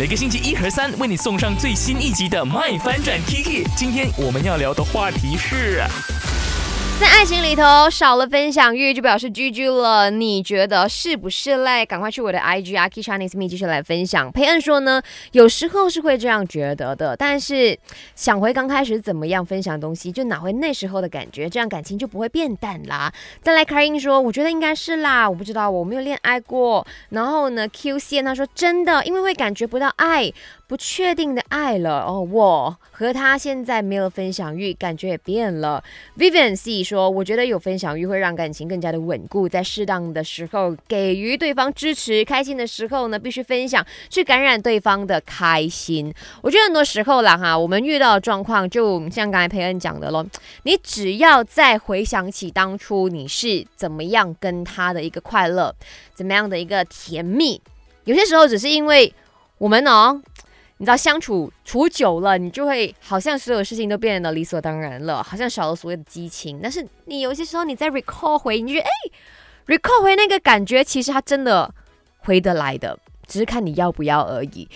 每个星期一和三为你送上最新一集的《麦翻转 Kiki》。今天我们要聊的话题是。在爱情里头少了分享欲，就表示 GG 了。你觉得是不是嘞？赶快去我的 IG 啊 k i Chinese Me 继续来分享。佩恩说呢，有时候是会这样觉得的，但是想回刚开始怎么样分享东西，就拿回那时候的感觉，这样感情就不会变淡啦。再来 k a r i n 说，我觉得应该是啦，我不知道，我没有恋爱过。然后呢，Q C 他说真的，因为会感觉不到爱。不确定的爱了哦，我和他现在没有分享欲，感觉也变了。Vivian C 说：“我觉得有分享欲会让感情更加的稳固，在适当的时候给予对方支持，开心的时候呢必须分享，去感染对方的开心。我觉得很多时候啦哈，我们遇到的状况就像刚才佩恩讲的咯，你只要再回想起当初你是怎么样跟他的一个快乐，怎么样的一个甜蜜，有些时候只是因为我们哦。”你知道相处处久了，你就会好像所有事情都变得理所当然了，好像少了所谓的激情。但是你有些时候你在 recall 回，你觉得哎，recall 回那个感觉，其实它真的回得来的，只是看你要不要而已。